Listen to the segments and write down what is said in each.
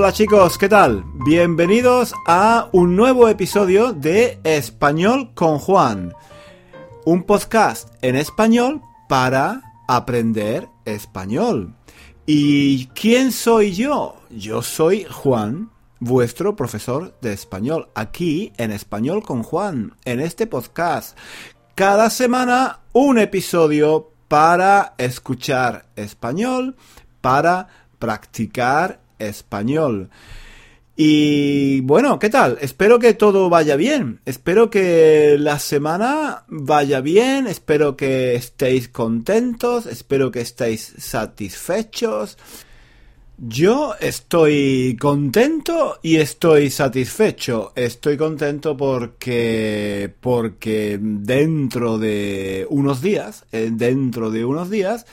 Hola chicos, ¿qué tal? Bienvenidos a un nuevo episodio de Español con Juan. Un podcast en español para aprender español. ¿Y quién soy yo? Yo soy Juan, vuestro profesor de español, aquí en Español con Juan, en este podcast. Cada semana un episodio para escuchar español, para practicar español. Y bueno, ¿qué tal? Espero que todo vaya bien. Espero que la semana vaya bien. Espero que estéis contentos. Espero que estéis satisfechos. Yo estoy contento y estoy satisfecho. Estoy contento porque porque dentro de unos días, eh, dentro de unos días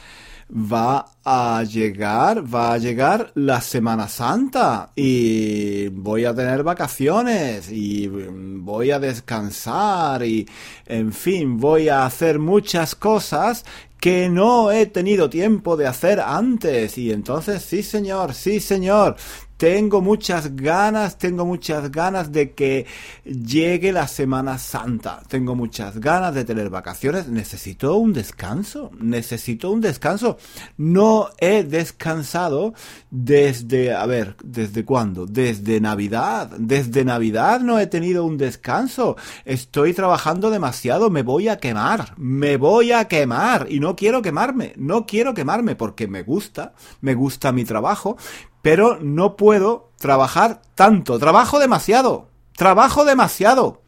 va a llegar, va a llegar la Semana Santa y voy a tener vacaciones y voy a descansar y en fin, voy a hacer muchas cosas que no he tenido tiempo de hacer antes. Y entonces, sí señor, sí señor, tengo muchas ganas, tengo muchas ganas de que llegue la Semana Santa. Tengo muchas ganas de tener vacaciones. Necesito un descanso. Necesito un descanso. No he descansado desde, a ver, ¿desde cuándo? Desde Navidad. Desde Navidad no he tenido un descanso. Estoy trabajando demasiado. Me voy a quemar. Me voy a quemar. Y no quiero quemarme. No quiero quemarme porque me gusta. Me gusta mi trabajo pero no puedo trabajar tanto. Trabajo demasiado. Trabajo demasiado.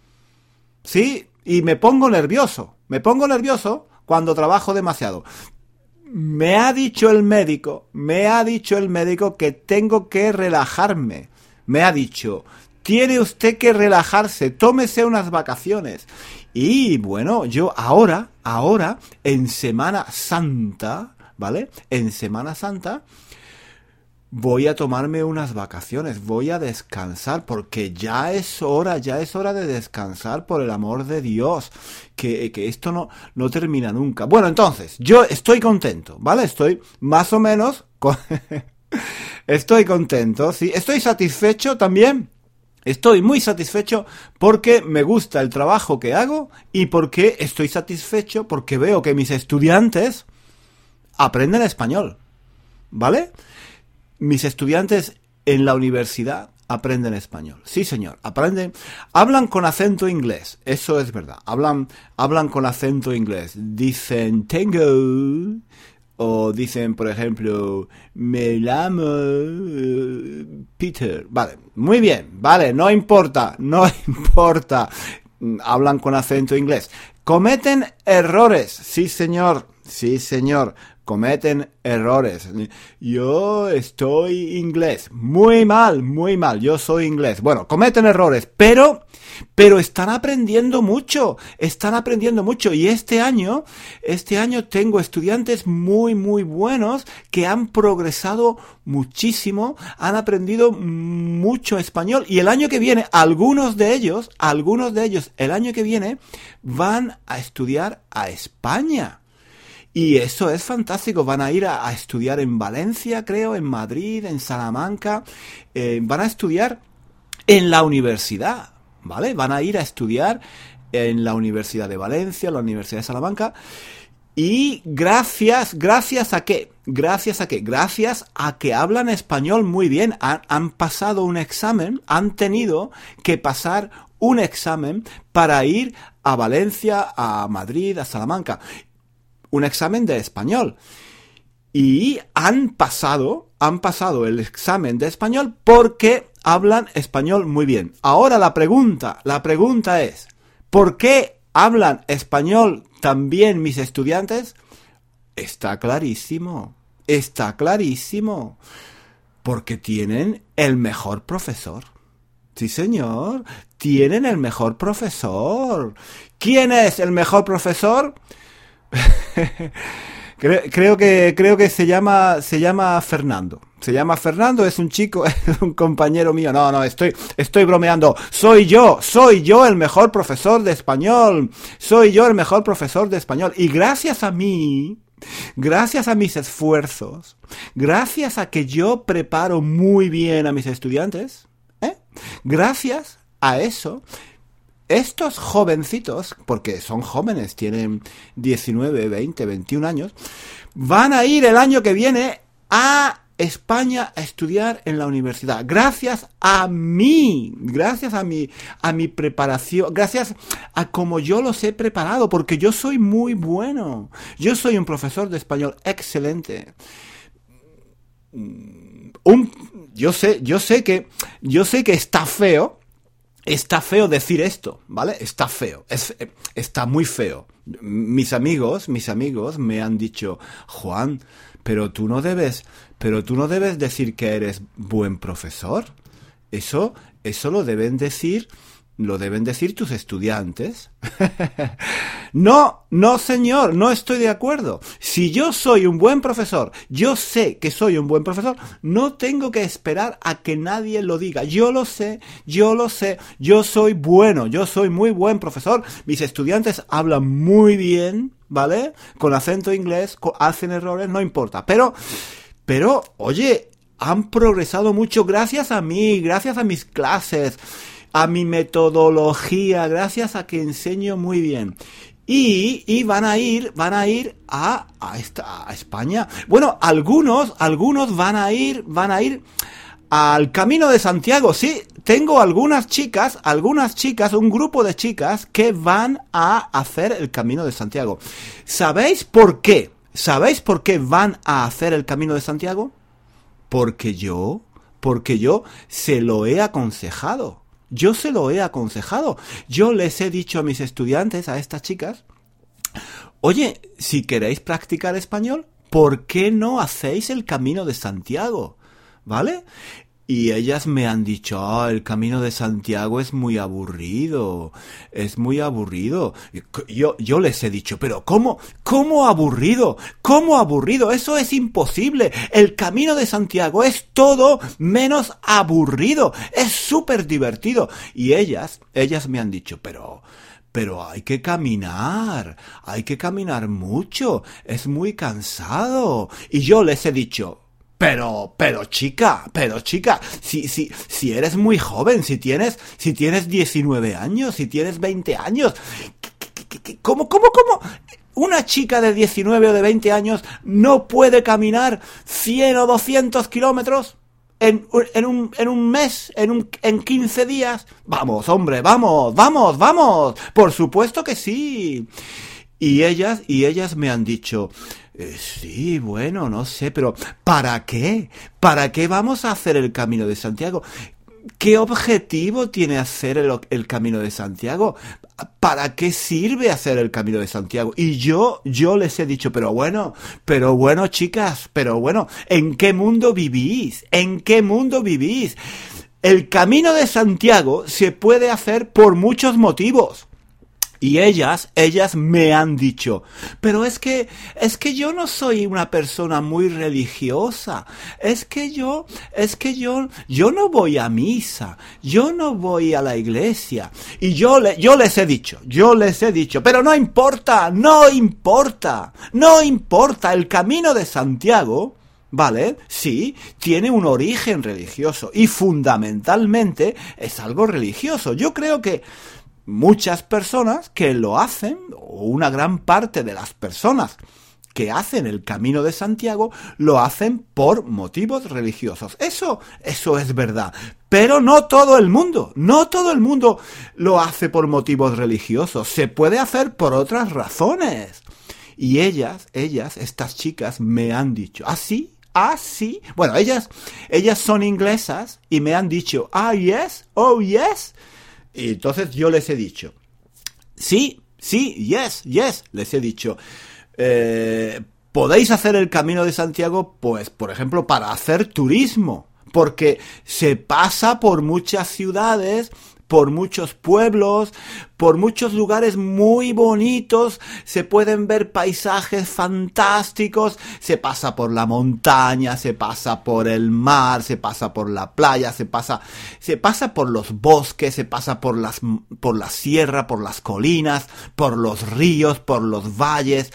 Sí, y me pongo nervioso. Me pongo nervioso cuando trabajo demasiado. Me ha dicho el médico, me ha dicho el médico que tengo que relajarme. Me ha dicho, tiene usted que relajarse, tómese unas vacaciones. Y bueno, yo ahora, ahora, en Semana Santa, ¿vale? En Semana Santa, voy a tomarme unas vacaciones, voy a descansar, porque ya es hora, ya es hora de descansar, por el amor de Dios, que, que esto no, no termina nunca. Bueno, entonces, yo estoy contento, ¿vale? Estoy más o menos... estoy contento, sí. Estoy satisfecho también. Estoy muy satisfecho porque me gusta el trabajo que hago y porque estoy satisfecho porque veo que mis estudiantes aprenden español. ¿Vale? Mis estudiantes en la universidad aprenden español. Sí, señor, aprenden, hablan con acento inglés, eso es verdad. Hablan, hablan con acento inglés. Dicen tengo o dicen, por ejemplo, me llamo eh, Peter. Vale, muy bien, vale, no importa, no importa. Hablan con acento inglés. Cometen errores, sí, señor, sí, señor cometen errores. Yo estoy inglés. Muy mal, muy mal. Yo soy inglés. Bueno, cometen errores, pero, pero están aprendiendo mucho. Están aprendiendo mucho. Y este año, este año tengo estudiantes muy, muy buenos que han progresado muchísimo, han aprendido mucho español. Y el año que viene, algunos de ellos, algunos de ellos, el año que viene, van a estudiar a España. Y eso es fantástico. Van a ir a, estudiar en Valencia, creo, en Madrid, en Salamanca. Eh, van a estudiar en la universidad, ¿vale? Van a ir a estudiar en la Universidad de Valencia, la Universidad de Salamanca. Y gracias, gracias a qué? Gracias a qué? Gracias a que hablan español muy bien. Han, han, pasado un examen, han tenido que pasar un examen para ir a Valencia, a Madrid, a Salamanca un examen de español. Y han pasado, han pasado el examen de español porque hablan español muy bien. Ahora la pregunta, la pregunta es, ¿por qué hablan español también mis estudiantes? Está clarísimo, está clarísimo. Porque tienen el mejor profesor. Sí, señor, tienen el mejor profesor. ¿Quién es el mejor profesor? creo, que creo que se llama se llama Fernando. Se llama Fernando, es un chico, es un compañero mío. No, no, estoy estoy bromeando. Soy yo, soy yo el mejor profesor de español. Soy yo el mejor profesor de español y gracias a mí, gracias a mis esfuerzos, gracias a que yo preparo muy bien a mis estudiantes, ¿eh? gracias a eso, estos jovencitos, porque son jóvenes, tienen 19, 20, 21 años, van a ir el año que viene a España a estudiar en la universidad. Gracias a mí, gracias a mi, a mi preparación, gracias a como yo los he preparado, porque yo soy muy bueno. Yo soy un profesor de español excelente. Un, yo sé, yo sé que, yo sé que está feo, está feo decir esto, ¿vale? Está feo, es, está muy feo. Mis amigos, mis amigos me han dicho, Juan, pero tú no debes, pero tú no debes decir que eres buen profesor. Eso, eso lo deben decir, lo deben decir tus estudiantes. no, no señor, no estoy de acuerdo. Si yo soy un buen profesor, yo sé que soy un buen profesor, no tengo que esperar a que nadie lo diga. Yo lo sé, yo lo sé, yo soy bueno, yo soy muy buen profesor. Mis estudiantes hablan muy bien, ¿vale? Con acento inglés, hacen errores, no importa. Pero pero, oye, han progresado mucho gracias a mí, gracias a mis clases, a mi metodología, gracias a que enseño muy bien. Y, y, van a ir, van a ir a, a, esta, a España. Bueno, algunos, algunos van a ir, van a ir al Camino de Santiago. Sí, tengo algunas chicas, algunas chicas, un grupo de chicas que van a hacer el Camino de Santiago. ¿Sabéis por qué? ¿Sabéis por qué van a hacer el camino de Santiago? Porque yo, porque yo se lo he aconsejado. Yo se lo he aconsejado. Yo les he dicho a mis estudiantes, a estas chicas, oye, si queréis practicar español, ¿por qué no hacéis el camino de Santiago? ¿Vale? Y ellas me han dicho, ah, el camino de Santiago es muy aburrido, es muy aburrido. Yo, yo les he dicho, pero ¿cómo? ¿Cómo aburrido? ¿Cómo aburrido? Eso es imposible. El camino de Santiago es todo menos aburrido. Es súper divertido. Y ellas, ellas me han dicho, pero... Pero hay que caminar, hay que caminar mucho, es muy cansado. Y yo les he dicho, pero, pero chica, pero chica, si, si, si eres muy joven, si tienes, si tienes 19 años, si tienes 20 años, ¿cómo, cómo, cómo? Una chica de 19 o de 20 años no puede caminar 100 o 200 kilómetros en, en, un, en un mes, en, un, en 15 días. Vamos, hombre, vamos, vamos, vamos. Por supuesto que sí. Y ellas, y ellas me han dicho, eh, sí, bueno, no sé, pero ¿para qué? ¿Para qué vamos a hacer el Camino de Santiago? ¿Qué objetivo tiene hacer el, el, Camino de Santiago? ¿Para qué sirve hacer el Camino de Santiago? Y yo, yo les he dicho, pero bueno, pero bueno, chicas, pero bueno, ¿en qué mundo vivís? ¿En qué mundo vivís? El Camino de Santiago se puede hacer por muchos motivos. Y ellas, ellas me han dicho, pero es que, es que yo no soy una persona muy religiosa, es que yo, es que yo, yo no voy a misa, yo no voy a la iglesia. Y yo, le, yo les he dicho, yo les he dicho, pero no importa, no importa, no importa, el camino de Santiago, ¿Vale? Sí, tiene un origen religioso y fundamentalmente es algo religioso. Yo creo que muchas personas que lo hacen, o una gran parte de las personas que hacen el camino de Santiago, lo hacen por motivos religiosos. Eso, eso es verdad. Pero no todo el mundo, no todo el mundo lo hace por motivos religiosos. Se puede hacer por otras razones. Y ellas, ellas, estas chicas me han dicho, así, ¿Ah, así. ¿Ah, bueno, ellas, ellas son inglesas y me han dicho, ah, yes, oh, yes. Y entonces yo les he dicho, sí, sí, yes, yes, les he dicho, eh, podéis hacer el camino de Santiago, pues, por ejemplo, para hacer turismo, porque se pasa por muchas ciudades por muchos pueblos, por muchos lugares muy bonitos, se pueden ver paisajes fantásticos, se pasa por la montaña, se pasa por el mar, se pasa por la playa, se pasa, se pasa por los bosques, se pasa por las, por la sierra, por las colinas, por los ríos, por los valles.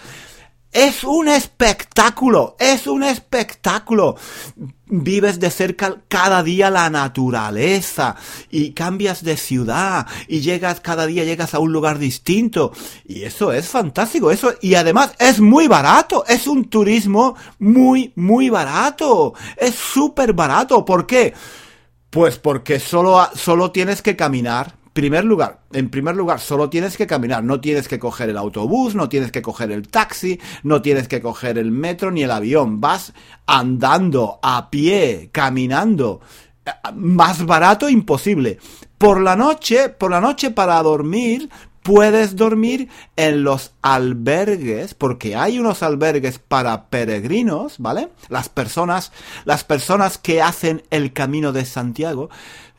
Es un espectáculo, es un espectáculo. Vives de cerca cada día la naturaleza y cambias de ciudad y llegas cada día llegas a un lugar distinto y eso es fantástico, eso y además es muy barato, es un turismo muy muy barato, es súper barato, ¿por qué? Pues porque solo, solo tienes que caminar primer lugar, en primer lugar, solo tienes que caminar, no tienes que coger el autobús, no tienes que coger el taxi, no tienes que coger el metro ni el avión, vas andando, a pie, caminando. Más barato imposible. Por la noche, por la noche para dormir, puedes dormir en los albergues, porque hay unos albergues para peregrinos, ¿vale? Las personas, las personas que hacen el camino de Santiago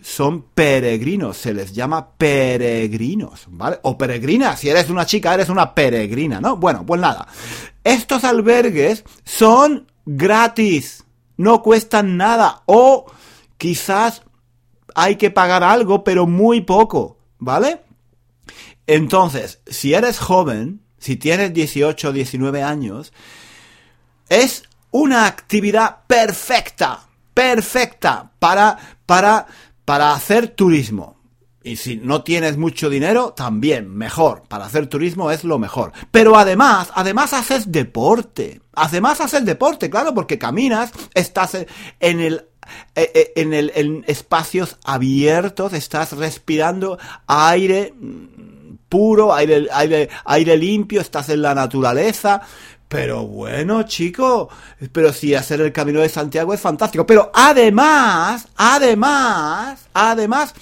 son peregrinos, se les llama peregrinos, ¿vale? O peregrinas, si eres una chica, eres una peregrina, ¿no? Bueno, pues nada. Estos albergues son gratis, no cuestan nada, o quizás hay que pagar algo, pero muy poco, ¿vale? Entonces, si eres joven, si tienes 18 o 19 años, es una actividad perfecta, perfecta para, para para hacer turismo. Y si no tienes mucho dinero, también mejor. Para hacer turismo es lo mejor. Pero además, además haces deporte. Además haces deporte, claro, porque caminas, estás en el eh, eh, en, el, en espacios abiertos, estás respirando aire mm, puro, aire, aire, aire limpio, estás en la naturaleza. Pero bueno, chico, pero si hacer el camino de Santiago es fantástico. Pero además, además, además,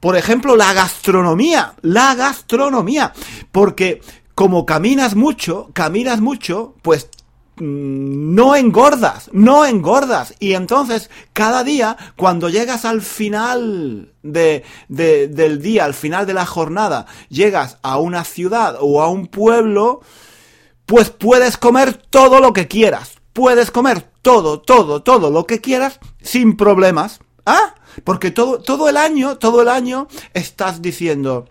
por ejemplo, la gastronomía, la gastronomía. Porque como caminas mucho, caminas mucho, pues mm, no engordas, no engordas. Y entonces, cada día, cuando llegas al final de, de, del día, al final de la jornada, llegas a una ciudad o a un pueblo, pues puedes comer todo lo que quieras. Puedes comer todo, todo, todo lo que quieras sin problemas. ¿Ah? Porque todo, todo el año, todo el año estás diciendo,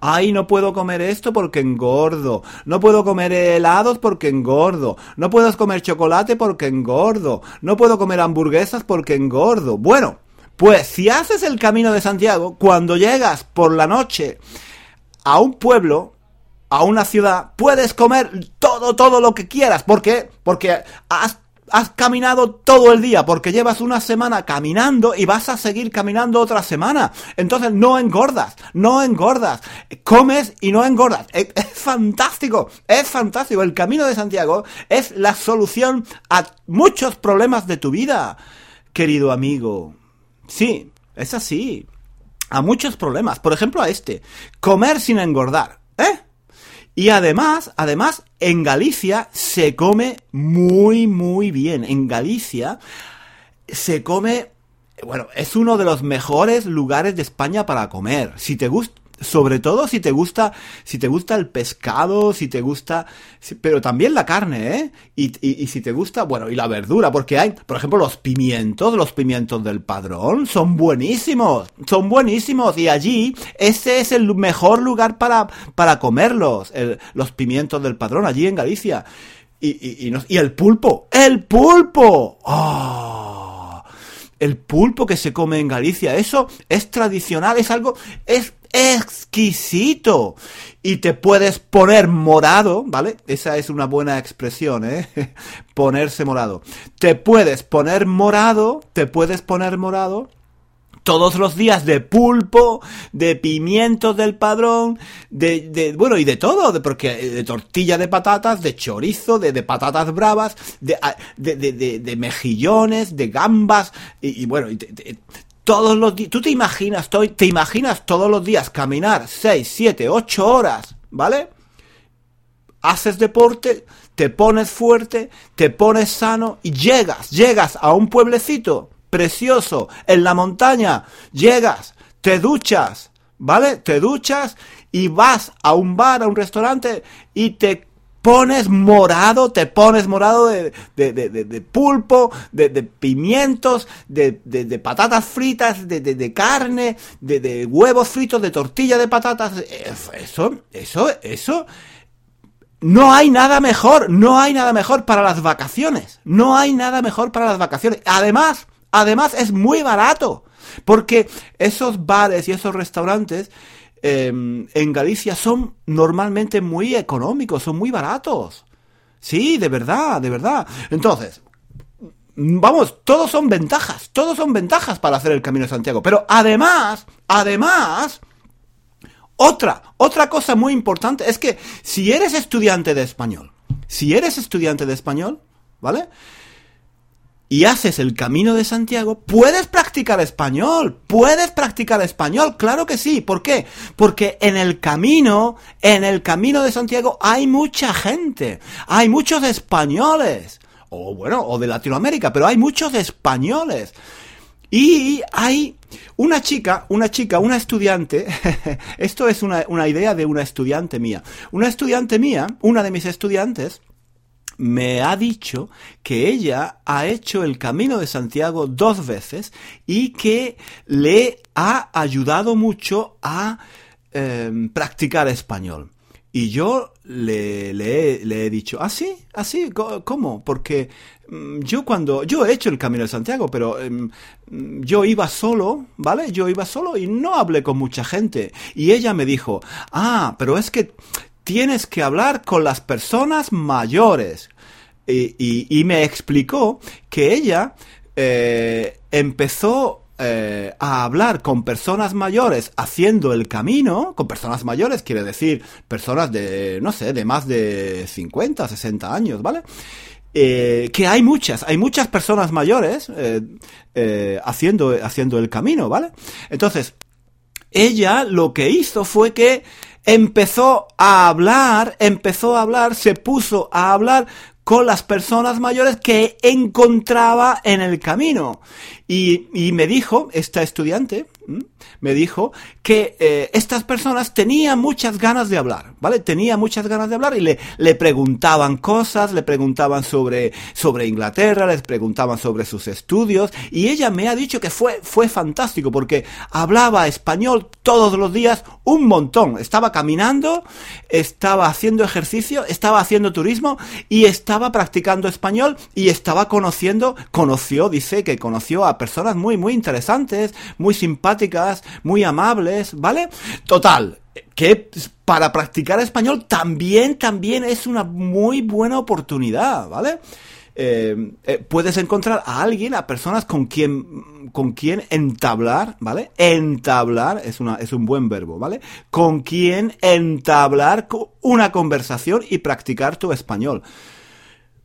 ay, no puedo comer esto porque engordo, no puedo comer helados porque engordo, no puedo comer chocolate porque engordo, no puedo comer hamburguesas porque engordo. Bueno, pues si haces el camino de Santiago, cuando llegas por la noche a un pueblo, a una ciudad, puedes comer todo, todo lo que quieras. ¿Por qué? Porque has, caminado todo el día, porque llevas una semana caminando y vas a seguir caminando otra semana. Entonces no engordas, no engordas. Comes y no engordas. Es, es fantástico, es fantástico. El camino de Santiago es la solución a muchos problemas de tu vida, querido amigo. Sí, es así. A muchos problemas. Por ejemplo, a este. Comer sin engordar. ¿Eh? Y además, además, en Galicia se come muy, muy bien. En Galicia se come, bueno, es uno de los mejores lugares de España para comer. Si te gusta, sobre todo si te gusta, si te gusta el pescado, si te gusta, pero también la carne, ¿eh? Y, y, si te gusta, bueno, y la verdura, porque hay, por ejemplo, los pimientos, los pimientos del padrón, son buenísimos, son buenísimos, y allí, ese es el mejor lugar para, para comerlos, los pimientos del padrón, allí en Galicia. Y, y, y, el pulpo, el pulpo, ¡Oh! el pulpo que se come en Galicia, eso es tradicional, es algo, es exquisito. Y te puedes poner morado, ¿vale? Esa es una buena expresión, ¿eh? Ponerse morado. Te puedes poner morado, te puedes poner morado todos los días de pulpo, de pimientos del padrón, de, bueno, y de todo, porque de tortilla de patatas, de chorizo, de, patatas bravas, de, de, de, mejillones, de gambas, y, bueno, y todos los días, tú te imaginas, te imaginas todos los días caminar 6, 7, 8 horas, ¿vale? Haces deporte, te pones fuerte, te pones sano y llegas, llegas a un pueblecito precioso en la montaña, llegas, te duchas, ¿vale? Te duchas y vas a un bar, a un restaurante y te pones morado, te pones morado de, de, de, de pulpo, de, pimientos, de, patatas fritas, de, carne, de, huevos fritos, de tortilla de patatas. Eso, eso, eso no hay nada mejor, no hay nada mejor para las vacaciones. No hay nada mejor para las vacaciones. Además, además es muy barato. Porque esos bares y esos restaurantes em, en Galicia son normalmente muy económicos, son muy baratos. Sí, de verdad, de verdad. Entonces, vamos, todos son ventajas, todos son ventajas para hacer el Camino de Santiago. Pero además, además, otra, otra cosa muy importante es que si eres estudiante de español, si eres estudiante de español, ¿vale? Y haces el camino de Santiago, puedes practicar español, puedes practicar español, claro que sí. ¿Por qué? Porque en el camino, en el camino de Santiago hay mucha gente, hay muchos españoles, o bueno, o de Latinoamérica, pero hay muchos españoles. Y hay una chica, una chica, una estudiante, esto es una, una idea de una estudiante mía, una estudiante mía, una de mis estudiantes, me ha dicho que ella ha hecho el camino de Santiago dos veces y que le ha ayudado mucho a em, practicar español. Y yo le, le, he dicho, ¿ah, sí? ¿Ah, sí? ¿Cómo? Porque mm, yo cuando, yo he hecho el Camino de Santiago, pero em, yo iba solo, ¿vale? Yo iba solo y no hablé con mucha gente. Y ella me dijo, ah, pero es que tienes que hablar con las personas mayores. Y, me explicó que ella eh, empezó eh, a hablar con personas mayores haciendo el camino, con personas mayores quiere decir personas de, no sé, de más de 50, 60 años, ¿vale? Eh, que hay muchas, hay muchas personas mayores haciendo, haciendo el camino, ¿vale? Entonces, ella lo que hizo fue que empezó a hablar, empezó a hablar, se puso a hablar con las personas mayores que encontraba en el camino. Y, y me dijo, esta estudiante, me dijo que eh, estas personas tenían muchas ganas de hablar, ¿vale? Tenía muchas ganas de hablar y le, le preguntaban cosas, le preguntaban sobre, sobre Inglaterra, les preguntaban sobre sus estudios y ella me ha dicho que fue, fue fantástico porque hablaba español todos los días un montón. Estaba caminando, estaba haciendo ejercicio, estaba haciendo turismo y estaba practicando español y estaba conociendo, conoció, dice que conoció a personas muy, muy interesantes, muy simpáticas, muy amables, ¿vale? Total, que para practicar español también, también es una muy buena oportunidad, ¿vale? Eh, eh, puedes encontrar a alguien, a personas con quien, con quien entablar, ¿vale? Entablar es, una, es un buen verbo, ¿vale? Con quien entablar una conversación y practicar tu español.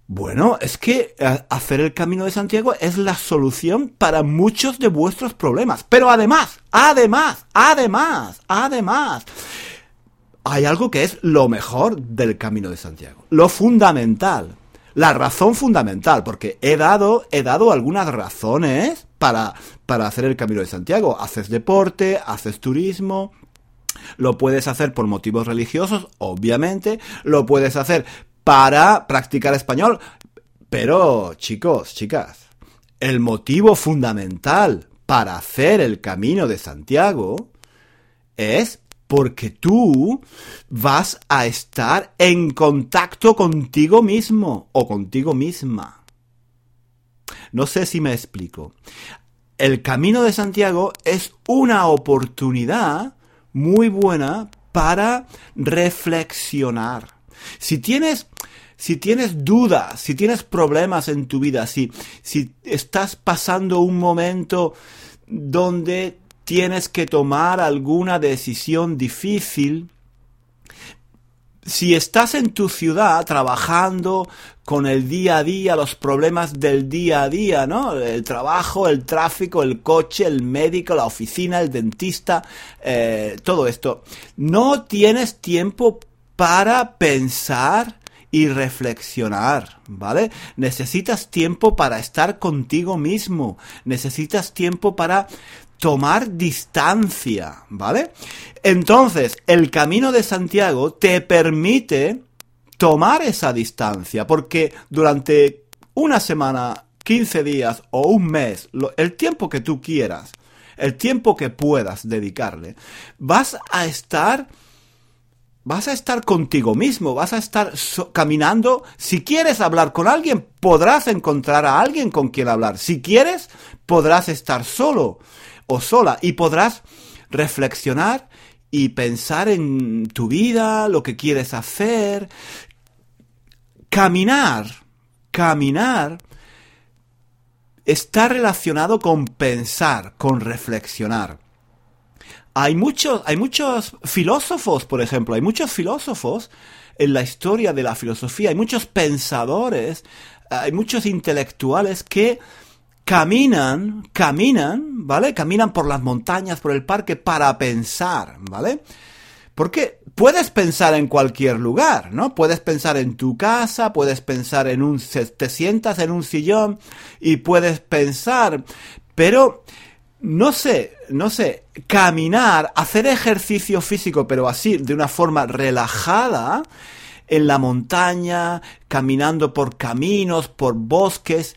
Bueno, es que eh, hacer el camino de Santiago es la solución para muchos de vuestros problemas. Pero además, además, además, además, hay algo que es lo mejor del camino de Santiago. Lo fundamental. La razón fundamental, porque he dado, he dado algunas razones para, para hacer el camino de Santiago. Haces deporte, haces turismo, lo puedes hacer por motivos religiosos, obviamente. Lo puedes hacer para practicar español. Pero, chicos, chicas, el motivo fundamental para hacer el camino de Santiago es porque tú vas a estar en contacto contigo mismo o contigo misma. No sé si me explico. El camino de Santiago es una oportunidad muy buena para reflexionar. Si tienes si tienes dudas, si tienes problemas en tu vida, si, si estás pasando un momento donde tienes que tomar alguna decisión difícil, si estás en tu ciudad trabajando con el día a día, los problemas del día a día, ¿no? El trabajo, el tráfico, el coche, el médico, la oficina, el dentista, eh, todo esto, no tienes tiempo para pensar y reflexionar, ¿vale? Necesitas tiempo para estar contigo mismo, necesitas tiempo para tomar distancia, ¿vale? Entonces, el camino de Santiago te permite tomar esa distancia, porque durante una semana, 15 días o un mes, el tiempo que tú quieras, el tiempo que puedas dedicarle, vas a estar vas a estar contigo mismo, vas a estar caminando. Si quieres hablar con alguien, podrás encontrar a alguien con quien hablar. Si quieres, podrás estar solo o sola y podrás reflexionar y pensar en tu vida, lo que quieres hacer. Caminar, caminar está relacionado con pensar, con reflexionar hay muchos, hay muchos filósofos, por ejemplo, hay muchos filósofos en la historia de la filosofía, hay muchos pensadores, hay muchos intelectuales que caminan, caminan, ¿vale? Caminan por las montañas, por el parque para pensar, ¿vale? Porque puedes pensar en cualquier lugar, ¿no? Puedes pensar en tu casa, puedes pensar en un... te sientas en un sillón y puedes pensar, pero no sé, no sé, caminar, hacer ejercicio físico, pero así, de una forma relajada, en la montaña, caminando por caminos, por bosques,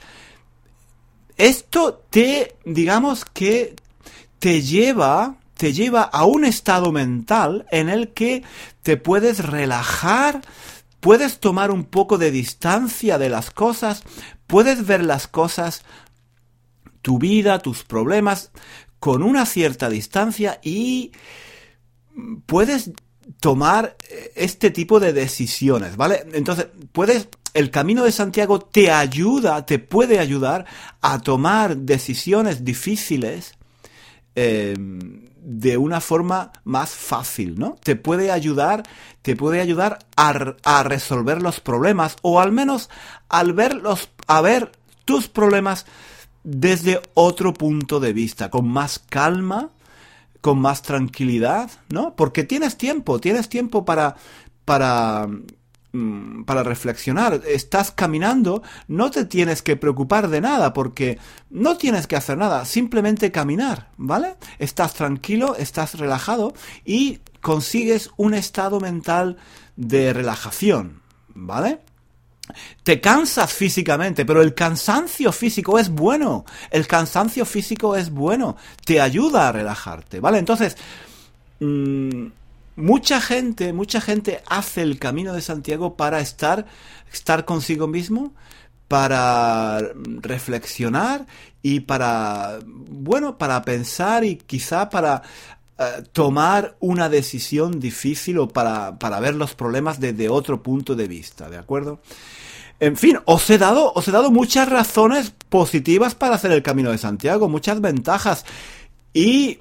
esto te, digamos que te lleva, te lleva a un estado mental en el que te puedes relajar, puedes tomar un poco de distancia de las cosas, puedes ver las cosas tu vida, tus problemas, con una cierta distancia y puedes tomar eh, este tipo de decisiones, ¿vale? Entonces, puedes, el camino de Santiago te ayuda, te puede ayudar a tomar decisiones difíciles em, de una forma más fácil, ¿no? Te puede ayudar, te puede ayudar a, a resolver los problemas o al menos al ver los, a ver tus problemas desde otro punto de vista, con más calma, con más tranquilidad, ¿no? Porque tienes tiempo, tienes tiempo para, para, mm, para reflexionar. Estás caminando, no te tienes que preocupar de nada, porque no tienes que hacer nada, simplemente caminar, ¿vale? Estás tranquilo, estás relajado y consigues un estado mental de relajación, ¿vale? Te cansas físicamente, pero el cansancio físico es bueno. El cansancio físico es bueno. Te ayuda a relajarte, ¿vale? Entonces, mm, mucha gente, mucha gente hace el camino de Santiago para estar, estar consigo mismo, para reflexionar y para, bueno, para pensar y quizá para eh, tomar una decisión difícil o para, para ver los problemas desde otro punto de vista, ¿de acuerdo? En fin, os he dado, os he dado muchas razones positivas para hacer el Camino de Santiago, muchas ventajas. Y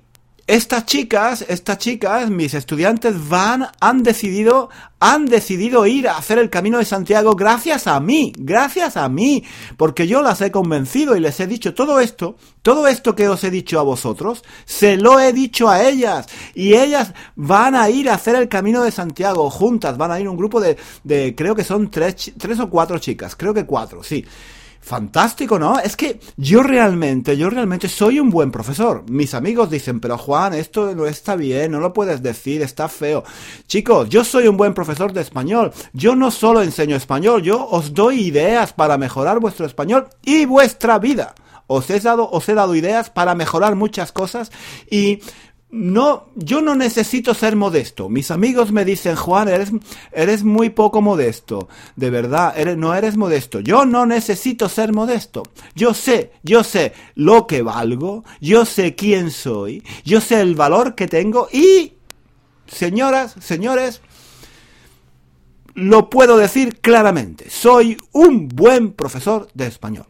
estas chicas, estas chicas, mis estudiantes van, han decidido, han decidido ir a hacer el camino de Santiago gracias a mí, gracias a mí, porque yo las he convencido y les he dicho todo esto, todo esto que os he dicho a vosotros, se lo he dicho a ellas y ellas van a ir a hacer el camino de Santiago juntas, van a ir un grupo de, de creo que son tres, tres o cuatro chicas, creo que cuatro, sí. Fantástico, ¿no? Es que yo realmente, yo realmente soy un buen profesor. Mis amigos dicen, pero Juan, esto no está bien, no lo puedes decir, está feo. Chicos, yo soy un buen profesor de español. Yo no solo enseño español, yo os doy ideas para mejorar vuestro español y vuestra vida. Os he dado, os he dado ideas para mejorar muchas cosas y no, yo no necesito ser modesto. Mis amigos me dicen, Juan, eres, eres muy poco modesto. De verdad, no eres modesto. Yo no necesito ser modesto. Yo sé, yo sé lo que valgo, yo sé quién soy, yo sé el valor que tengo y, señoras, señores, lo puedo decir claramente. Soy un buen profesor de español.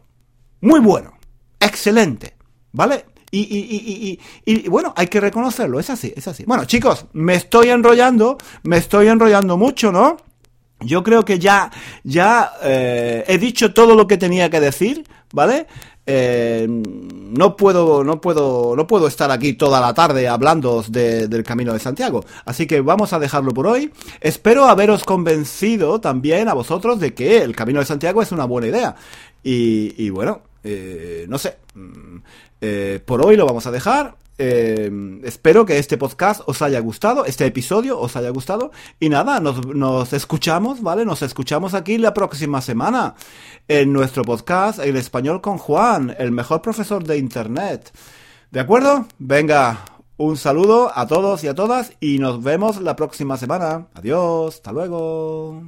Muy bueno. Excelente. ¿Vale? Y, y, y, y, bueno, hay que reconocerlo, es así, es así. Bueno, chicos, me estoy enrollando, me estoy enrollando mucho, ¿no? Yo creo que ya, ya eh, he dicho todo lo que tenía que decir, ¿vale? Eh, no puedo, no puedo, no puedo estar aquí toda la tarde hablando del Camino de Santiago. Así que vamos a dejarlo por hoy. Espero haberos convencido también a vosotros de que el Camino de Santiago es una buena idea. Y, bueno, eh, no sé. Eh, por hoy lo vamos a dejar. Eh, espero que este podcast os haya gustado, este episodio os haya gustado. Y nada, nos, nos, escuchamos, ¿vale? Nos escuchamos aquí la próxima semana en nuestro podcast En Español con Juan, el mejor profesor de Internet. ¿De acuerdo? Venga, Un saludo a todos y a todas y nos vemos la próxima semana. Adiós, hasta luego.